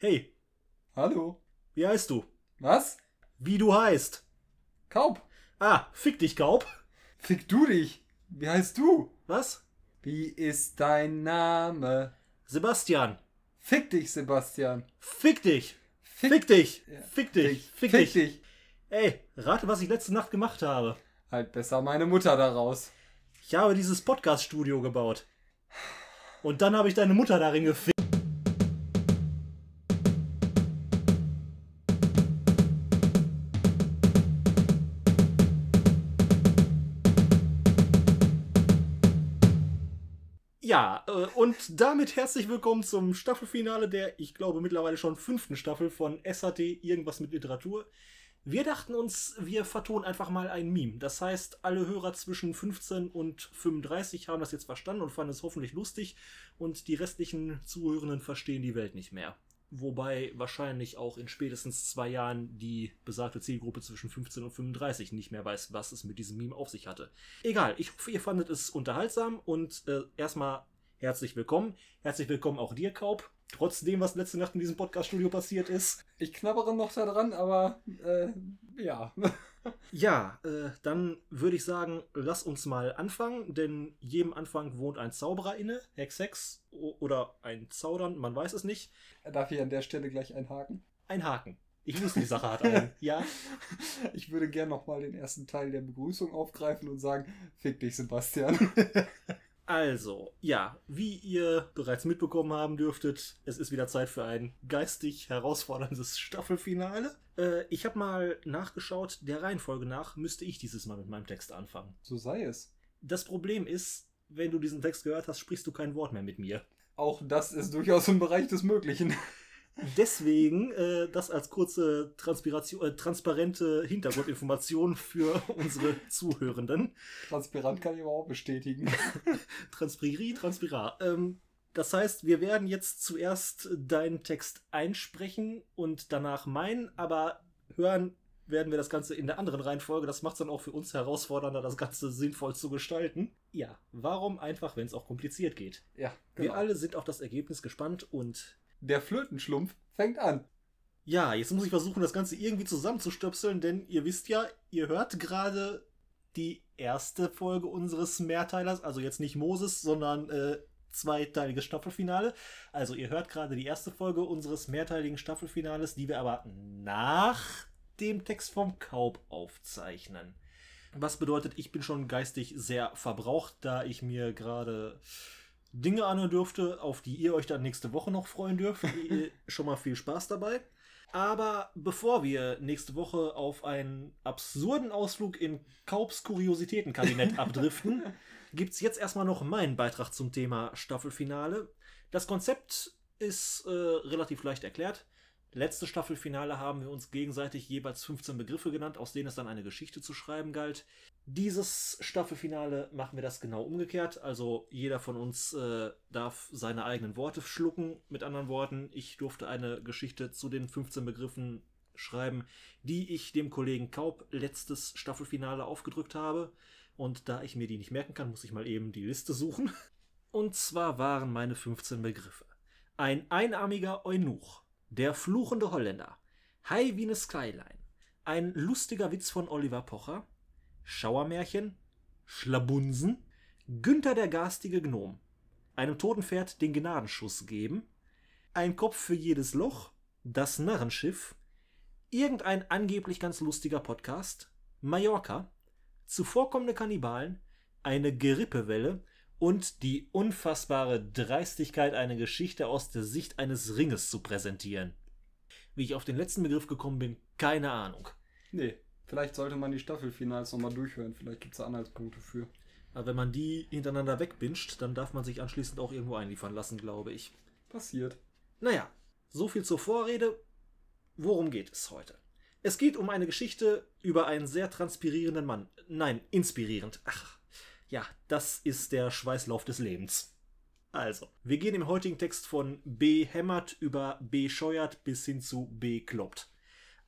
Hey, Hallo. wie heißt du? Was? Wie du heißt? Kaub. Ah, fick dich, Gaub. Fick du dich. Wie heißt du? Was? Wie ist dein Name? Sebastian. Fick dich, Sebastian. Fick dich. Fick, dich. Ja. Fick dich. Fick, Fick dich. dich. Ey, rate, was ich letzte Nacht gemacht habe. Halt besser meine Mutter daraus. Ich habe dieses Podcast-Studio gebaut. Und dann habe ich deine Mutter darin gefickt. Ja, äh, und damit herzlich willkommen zum Staffelfinale der, ich glaube, mittlerweile schon fünften Staffel von SAT Irgendwas mit Literatur. Wir dachten uns, wir vertonen einfach mal ein Meme. Das heißt, alle Hörer zwischen 15 und 35 haben das jetzt verstanden und fanden es hoffentlich lustig und die restlichen Zuhörenden verstehen die Welt nicht mehr. Wobei wahrscheinlich auch in spätestens zwei Jahren die besagte Zielgruppe zwischen 15 und 35 nicht mehr weiß, was es mit diesem Meme auf sich hatte. Egal, ich hoffe, ihr fandet es unterhaltsam und äh, erstmal herzlich willkommen. Herzlich willkommen auch dir, Kaub. Trotzdem, was letzte Nacht in diesem Podcast-Studio passiert ist. Ich knabbere noch da dran, aber äh, ja. Ja, äh, dann würde ich sagen, lass uns mal anfangen, denn jedem Anfang wohnt ein Zauberer inne, Hex Hex oder ein Zaudern, man weiß es nicht. Darf ich an der Stelle gleich einhaken? Ein Haken. Ich wusste, die Sache hat einen. Ja, Ich würde gern nochmal den ersten Teil der Begrüßung aufgreifen und sagen, fick dich, Sebastian. also, ja, wie ihr bereits mitbekommen haben dürftet, es ist wieder Zeit für ein geistig herausforderndes Staffelfinale. Äh, ich habe mal nachgeschaut, der Reihenfolge nach müsste ich dieses Mal mit meinem Text anfangen. So sei es. Das Problem ist, wenn du diesen Text gehört hast, sprichst du kein Wort mehr mit mir. Auch das ist durchaus im Bereich des Möglichen. Deswegen äh, das als kurze Transpiration, äh, transparente Hintergrundinformation für unsere Zuhörenden. Transparent kann ich aber auch bestätigen. Transpiri, Transpira. Ähm, das heißt, wir werden jetzt zuerst deinen Text einsprechen und danach meinen, aber hören werden wir das Ganze in der anderen Reihenfolge. Das macht es dann auch für uns herausfordernder, das Ganze sinnvoll zu gestalten. Ja, warum einfach, wenn es auch kompliziert geht? Ja, Wir genau. alle sind auf das Ergebnis gespannt und Der Flötenschlumpf fängt an. Ja, jetzt muss ich versuchen, das Ganze irgendwie zusammenzustöpseln, denn ihr wisst ja, ihr hört gerade die erste Folge unseres Mehrteilers, also jetzt nicht Moses, sondern äh, zweiteiliges Staffelfinale. Also ihr hört gerade die erste Folge unseres mehrteiligen Staffelfinales, die wir aber nach dem Text vom Kaub aufzeichnen. Was bedeutet, ich bin schon geistig sehr verbraucht, da ich mir gerade Dinge anhören dürfte, auf die ihr euch dann nächste Woche noch freuen dürft. Schon mal viel Spaß dabei. Aber bevor wir nächste Woche auf einen absurden Ausflug in Kaubs Kuriositätenkabinett abdriften, gibt es jetzt erstmal noch meinen Beitrag zum Thema Staffelfinale. Das Konzept ist äh, relativ leicht erklärt. Letzte Staffelfinale haben wir uns gegenseitig jeweils 15 Begriffe genannt, aus denen es dann eine Geschichte zu schreiben galt. Dieses Staffelfinale machen wir das genau umgekehrt. Also jeder von uns äh, darf seine eigenen Worte schlucken. Mit anderen Worten, ich durfte eine Geschichte zu den 15 Begriffen schreiben, die ich dem Kollegen Kaub letztes Staffelfinale aufgedrückt habe. Und da ich mir die nicht merken kann, muss ich mal eben die Liste suchen. Und zwar waren meine 15 Begriffe. Ein einarmiger Eunuch, der fluchende Holländer, High wie eine Skyline, ein lustiger Witz von Oliver Pocher, Schauermärchen, Schlabunsen, Günther der garstige Gnom, einem toten Pferd den Gnadenschuss geben, ein Kopf für jedes Loch, das Narrenschiff, irgendein angeblich ganz lustiger Podcast, Mallorca, zuvorkommende Kannibalen, eine Gerippewelle und die unfassbare Dreistigkeit, eine Geschichte aus der Sicht eines Ringes zu präsentieren. Wie ich auf den letzten Begriff gekommen bin, keine Ahnung. Nee, vielleicht sollte man die Staffelfinals nochmal durchhören. Vielleicht gibt es da Anhaltspunkte für. Aber wenn man die hintereinander wegbinscht, dann darf man sich anschließend auch irgendwo einliefern lassen, glaube ich. Passiert. Naja, so viel zur Vorrede. Worum geht es heute? Es geht um eine Geschichte über einen sehr transpirierenden Mann. Nein, inspirierend. Ach, ja, das ist der Schweißlauf des Lebens. Also, wir gehen im heutigen Text von B hämmert über B scheuert bis hin zu B kloppt.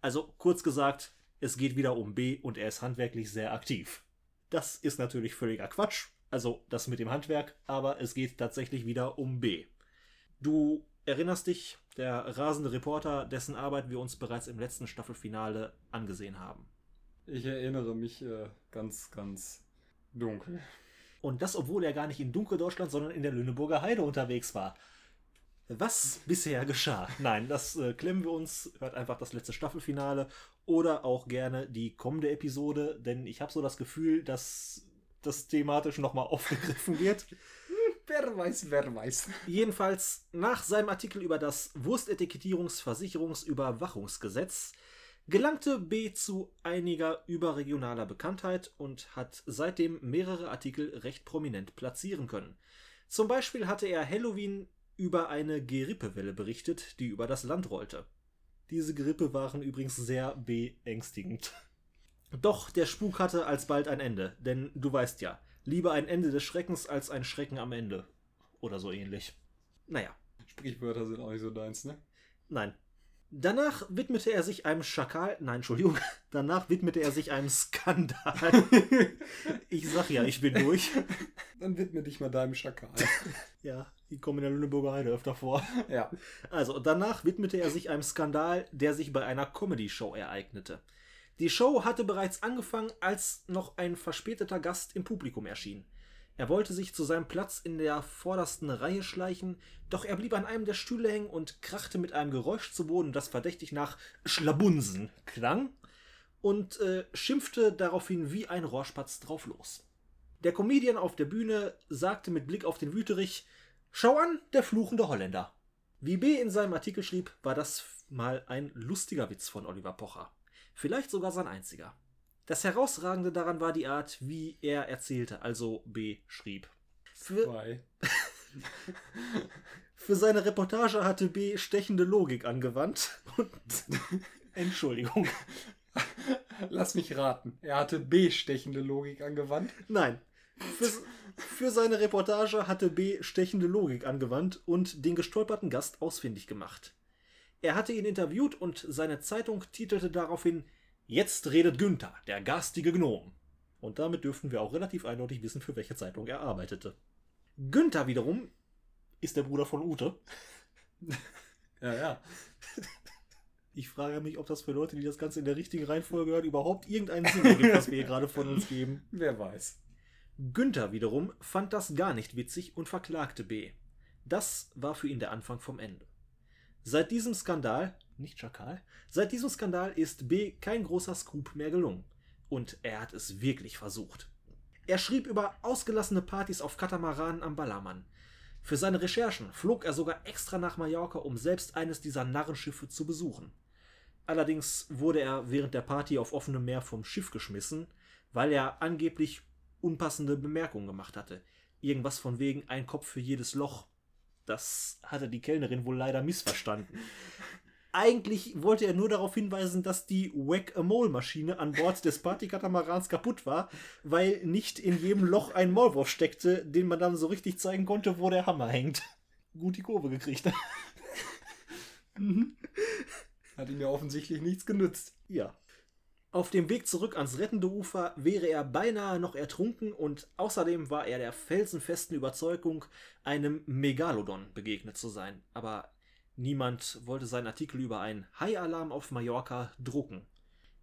Also, kurz gesagt, es geht wieder um B und er ist handwerklich sehr aktiv. Das ist natürlich völliger Quatsch, also das mit dem Handwerk, aber es geht tatsächlich wieder um B. Du erinnerst dich, der rasende Reporter, dessen Arbeit wir uns bereits im letzten Staffelfinale angesehen haben. Ich erinnere mich äh, ganz, ganz dunkel. Und das, obwohl er gar nicht in Dunkeldeutschland, sondern in der Lüneburger Heide unterwegs war. Was bisher geschah? Nein, das äh, klemmen wir uns. Hört einfach das letzte Staffelfinale oder auch gerne die kommende Episode, denn ich habe so das Gefühl, dass das thematisch nochmal aufgegriffen wird. Wer weiß, wer weiß. Jedenfalls nach seinem Artikel über das Wurstetikettierungsversicherungsüberwachungsgesetz gelangte B zu einiger überregionaler Bekanntheit und hat seitdem mehrere Artikel recht prominent platzieren können. Zum Beispiel hatte er Halloween über eine Gerippewelle berichtet, die über das Land rollte. Diese Gerippe waren übrigens sehr beängstigend. Doch der Spuk hatte alsbald ein Ende, denn du weißt ja, lieber ein Ende des Schreckens als ein Schrecken am Ende. Oder so ähnlich. Naja. Sprichwörter sind auch nicht so deins, ne? Nein. Danach widmete er sich einem Schakal. Nein, Entschuldigung. Danach widmete er sich einem Skandal. ich sag ja, ich bin durch. Dann widme dich mal deinem Schakal. Ja, die kommen in der Lüneburger Heide öfter vor. Ja. Also, danach widmete er sich einem Skandal, der sich bei einer Comedy-Show ereignete. Die Show hatte bereits angefangen, als noch ein verspäteter Gast im Publikum erschien. Er wollte sich zu seinem Platz in der vordersten Reihe schleichen, doch er blieb an einem der Stühle hängen und krachte mit einem Geräusch zu Boden, das verdächtig nach Schlabunsen klang, und äh, schimpfte daraufhin wie ein Rohrspatz drauf los. Der Comedian auf der Bühne sagte mit Blick auf den Wüterich: Schau an, der fluchende Holländer. Wie B in seinem Artikel schrieb, war das mal ein lustiger Witz von Oliver Pocher. Vielleicht sogar sein einziger. Das Herausragende daran war die Art, wie er erzählte, also B schrieb. Für, für seine Reportage hatte B stechende Logik angewandt und Entschuldigung. Lass mich raten. Er hatte bestechende Logik angewandt. Nein. Für, für seine Reportage hatte B stechende Logik angewandt und den gestolperten Gast ausfindig gemacht. Er hatte ihn interviewt und seine Zeitung titelte daraufhin Jetzt redet Günther, der garstige Gnom. Und damit dürften wir auch relativ eindeutig wissen, für welche Zeitung er arbeitete. Günther wiederum ist der Bruder von Ute. Ja, ja. Ich frage mich, ob das für Leute, die das Ganze in der richtigen Reihenfolge hören, überhaupt irgendeinen Sinn ergibt, was wir hier gerade von uns geben. Wer weiß. Günther wiederum fand das gar nicht witzig und verklagte B. Das war für ihn der Anfang vom Ende. Seit diesem Skandal, nicht Schakal, seit diesem Skandal ist B kein großer Scoop mehr gelungen. Und er hat es wirklich versucht. Er schrieb über ausgelassene Partys auf Katamaranen am Ballermann. Für seine Recherchen flog er sogar extra nach Mallorca, um selbst eines dieser Narrenschiffe zu besuchen. Allerdings wurde er während der Party auf offenem Meer vom Schiff geschmissen, weil er angeblich unpassende Bemerkungen gemacht hatte. Irgendwas von wegen ein Kopf für jedes Loch. Das hatte die Kellnerin wohl leider missverstanden. Eigentlich wollte er nur darauf hinweisen, dass die Whack-a-Mole-Maschine an Bord des Partykatamarans kaputt war, weil nicht in jedem Loch ein Maulwurf steckte, den man dann so richtig zeigen konnte, wo der Hammer hängt. Gut die Kurve gekriegt. Hat ihm ja offensichtlich nichts genützt. Ja. Auf dem Weg zurück ans rettende Ufer wäre er beinahe noch ertrunken und außerdem war er der felsenfesten Überzeugung, einem Megalodon begegnet zu sein. Aber niemand wollte seinen Artikel über einen Haialarm auf Mallorca drucken.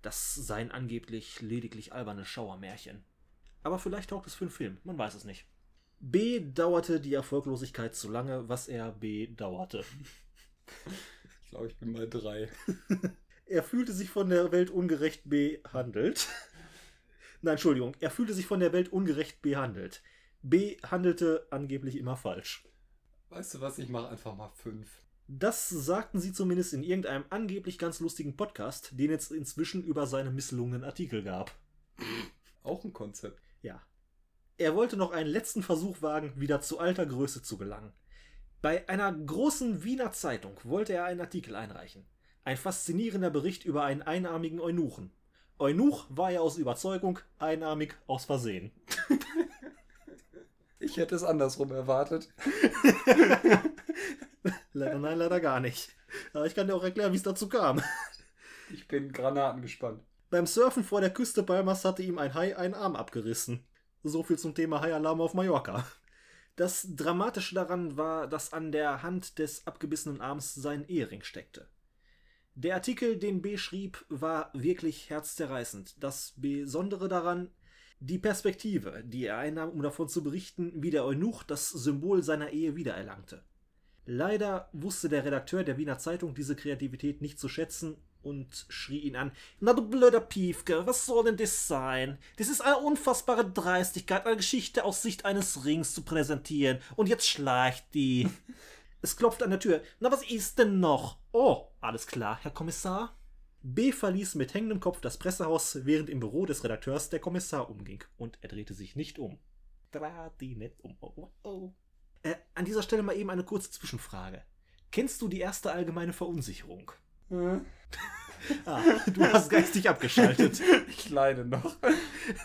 Das seien angeblich lediglich alberne Schauermärchen. Aber vielleicht taugt es für einen Film, man weiß es nicht. B dauerte die Erfolglosigkeit zu lange, was er bedauerte. Ich glaube, ich bin bei drei. Er fühlte sich von der Welt ungerecht behandelt. Nein, Entschuldigung, er fühlte sich von der Welt ungerecht behandelt. B handelte angeblich immer falsch. Weißt du was? Ich mache einfach mal fünf. Das sagten sie zumindest in irgendeinem angeblich ganz lustigen Podcast, den es inzwischen über seine misslungenen Artikel gab. Auch ein Konzept. Ja. Er wollte noch einen letzten Versuch wagen, wieder zu alter Größe zu gelangen. Bei einer großen Wiener Zeitung wollte er einen Artikel einreichen. Ein faszinierender Bericht über einen einarmigen Eunuchen. Eunuch war er aus Überzeugung, einarmig aus Versehen. Ich hätte es andersrum erwartet. Leider nein, leider gar nicht. Aber ich kann dir auch erklären, wie es dazu kam. Ich bin Granaten gespannt. Beim Surfen vor der Küste Palmas hatte ihm ein Hai einen Arm abgerissen. So viel zum Thema Haialarm auf Mallorca. Das Dramatische daran war, dass an der Hand des abgebissenen Arms sein Ehering steckte. Der Artikel, den B schrieb, war wirklich herzzerreißend. Das Besondere daran, die Perspektive, die er einnahm, um davon zu berichten, wie der Eunuch das Symbol seiner Ehe wiedererlangte. Leider wusste der Redakteur der Wiener Zeitung diese Kreativität nicht zu schätzen und schrie ihn an. Na du blöder Piefke, was soll denn das sein? Das ist eine unfassbare Dreistigkeit, eine Geschichte aus Sicht eines Rings zu präsentieren. Und jetzt schleicht die. es klopft an der Tür. Na, was ist denn noch? Oh, alles klar, Herr Kommissar. B verließ mit hängendem Kopf das Pressehaus, während im Büro des Redakteurs der Kommissar umging. Und er drehte sich nicht um. Trat die nicht um. Oh, oh, oh. Äh, an dieser Stelle mal eben eine kurze Zwischenfrage. Kennst du die erste allgemeine Verunsicherung? Hm? Ah, du hast geistig abgeschaltet. Ich leide noch.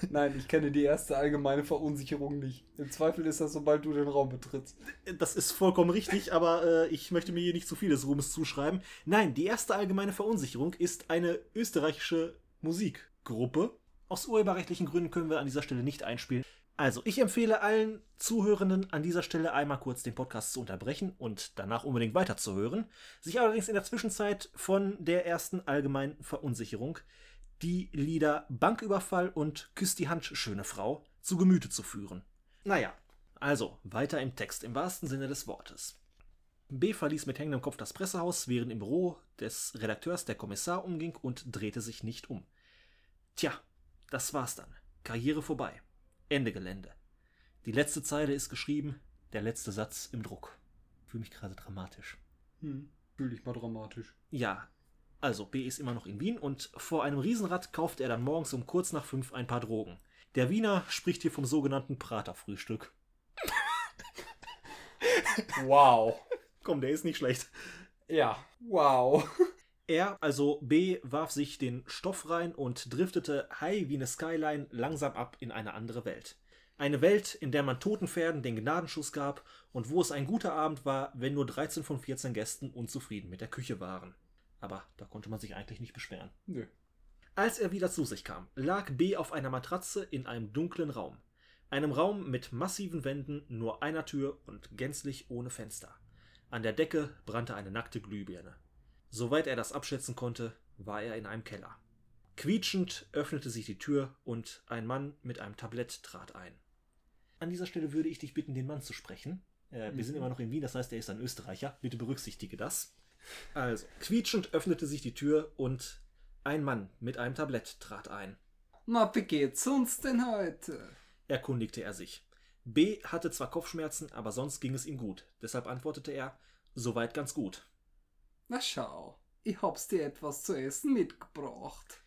Nein, ich kenne die erste allgemeine Verunsicherung nicht. Im Zweifel ist das, sobald du den Raum betrittst. Das ist vollkommen richtig, aber äh, ich möchte mir hier nicht zu viel des Ruhmes zuschreiben. Nein, die erste allgemeine Verunsicherung ist eine österreichische Musikgruppe. Aus urheberrechtlichen Gründen können wir an dieser Stelle nicht einspielen. Also, ich empfehle allen Zuhörenden an dieser Stelle einmal kurz den Podcast zu unterbrechen und danach unbedingt weiterzuhören, sich allerdings in der Zwischenzeit von der ersten allgemeinen Verunsicherung die Lieder Banküberfall und Küss die Hand, schöne Frau, zu Gemüte zu führen. Naja, also weiter im Text im wahrsten Sinne des Wortes. B verließ mit hängendem Kopf das Pressehaus, während im Büro des Redakteurs der Kommissar umging und drehte sich nicht um. Tja, das war's dann. Karriere vorbei. Ende Gelände. Die letzte Zeile ist geschrieben, der letzte Satz im Druck. Fühle mich gerade dramatisch. Hm. Fühl dich mal dramatisch. Ja, also B ist immer noch in Wien und vor einem Riesenrad kauft er dann morgens um kurz nach fünf ein paar Drogen. Der Wiener spricht hier vom sogenannten Praterfrühstück. Wow. Komm, der ist nicht schlecht. Ja. Wow. Er, also B, warf sich den Stoff rein und driftete high wie eine Skyline langsam ab in eine andere Welt. Eine Welt, in der man toten Pferden den Gnadenschuss gab und wo es ein guter Abend war, wenn nur 13 von 14 Gästen unzufrieden mit der Küche waren. Aber da konnte man sich eigentlich nicht beschweren. Nö. Als er wieder zu sich kam, lag B auf einer Matratze in einem dunklen Raum. Einem Raum mit massiven Wänden, nur einer Tür und gänzlich ohne Fenster. An der Decke brannte eine nackte Glühbirne. Soweit er das abschätzen konnte, war er in einem Keller. Quietschend öffnete sich die Tür und ein Mann mit einem Tablett trat ein. An dieser Stelle würde ich dich bitten, den Mann zu sprechen. Äh, Wir sind immer noch in Wien, das heißt, er ist ein Österreicher. Bitte berücksichtige das. Also, quietschend öffnete sich die Tür und ein Mann mit einem Tablett trat ein. Na, wie geht's uns denn heute? Erkundigte er sich. B hatte zwar Kopfschmerzen, aber sonst ging es ihm gut. Deshalb antwortete er, soweit ganz gut. Na schau, ich hab's dir etwas zu essen mitgebracht.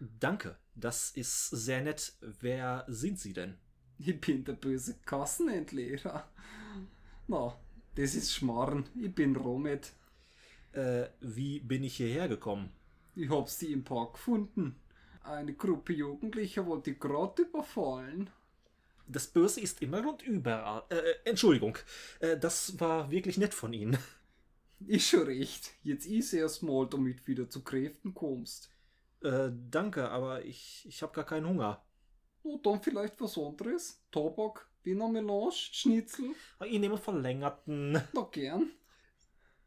Danke, das ist sehr nett. Wer sind Sie denn? Ich bin der böse Kassenentleerer. Na, das ist Schmarrn. Ich bin Romet. Äh, wie bin ich hierher gekommen? Ich hab's die im Park gefunden. Eine Gruppe Jugendlicher wollte gerade überfallen. Das Böse ist immer und überall. Äh, Entschuldigung, äh, das war wirklich nett von Ihnen. Ist schon recht. Jetzt ist erst mal, damit wieder zu Kräften kommst. Äh, danke, aber ich, ich habe gar keinen Hunger. Na, dann vielleicht was anderes. Tabak, Wiener Melange, Schnitzel. Ich nehme verlängerten. Na gern.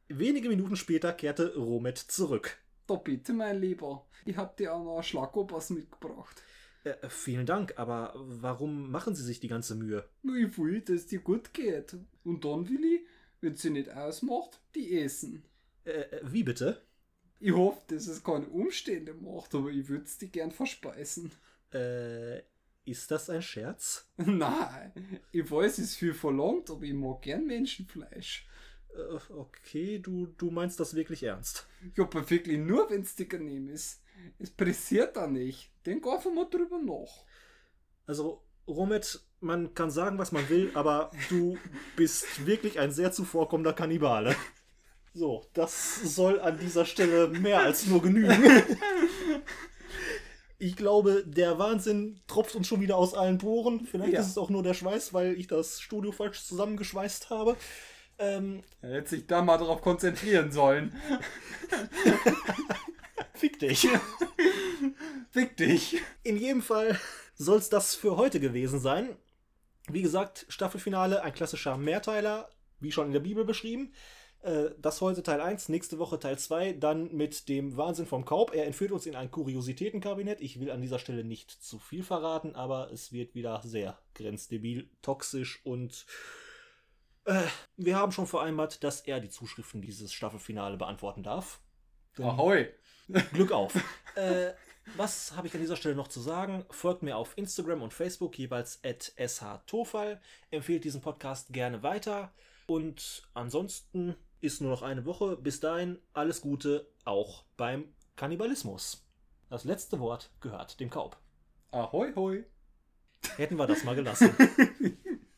Wenige Minuten später kehrte Romet zurück. Da bitte, mein Lieber. Ich hab dir auch noch einen Schlagobers mitgebracht. Äh, vielen Dank, aber warum machen Sie sich die ganze Mühe? Nur ich will, dass es dir gut geht. Und dann will ich, wenn sie nicht ausmacht, die essen. Äh, wie bitte? Ich hoffe, dass es keine Umstände macht, aber ich würde die gern verspeisen. Äh, ist das ein Scherz? Nein, ich weiß, es ist viel verlangt, aber ich mag gern Menschenfleisch. Äh, okay, du, du meinst das wirklich ernst. Ja, aber wirklich nur, wenn es dir genehm ist. Es pressiert da nicht. Denk einfach mal drüber nach. Also, Romet, man kann sagen, was man will, aber du bist wirklich ein sehr zuvorkommender Kannibale. So, das soll an dieser Stelle mehr als nur genügen. Ich glaube, der Wahnsinn tropft uns schon wieder aus allen Poren. Vielleicht Ja. ist es auch nur der Schweiß, weil ich das Studio falsch zusammengeschweißt habe. Ähm, Er hätte sich da mal drauf konzentrieren sollen. fick dich. Fick dich. In jedem Fall soll es das für heute gewesen sein. Wie gesagt, Staffelfinale, ein klassischer Mehrteiler, wie schon in der Bibel beschrieben. Äh, das heute Teil 1, nächste Woche Teil 2, dann mit dem Wahnsinn vom Kaub. Er entführt uns in ein Kuriositätenkabinett. Ich will an dieser Stelle nicht zu viel verraten, aber es wird wieder sehr grenzdebil, toxisch und äh, wir haben schon vereinbart, dass er die Zuschriften dieses Staffelfinale beantworten darf. Ahoi! Glück auf. äh, was habe ich an dieser Stelle noch zu sagen? Folgt mir auf Instagram und Facebook jeweils at shtofal. Empfehlt diesen Podcast gerne weiter. Und ansonsten ist nur noch eine Woche. Bis dahin alles Gute, auch beim Kannibalismus. Das letzte Wort gehört dem Kaub. Ahoi, hoi! Hätten wir das mal gelassen.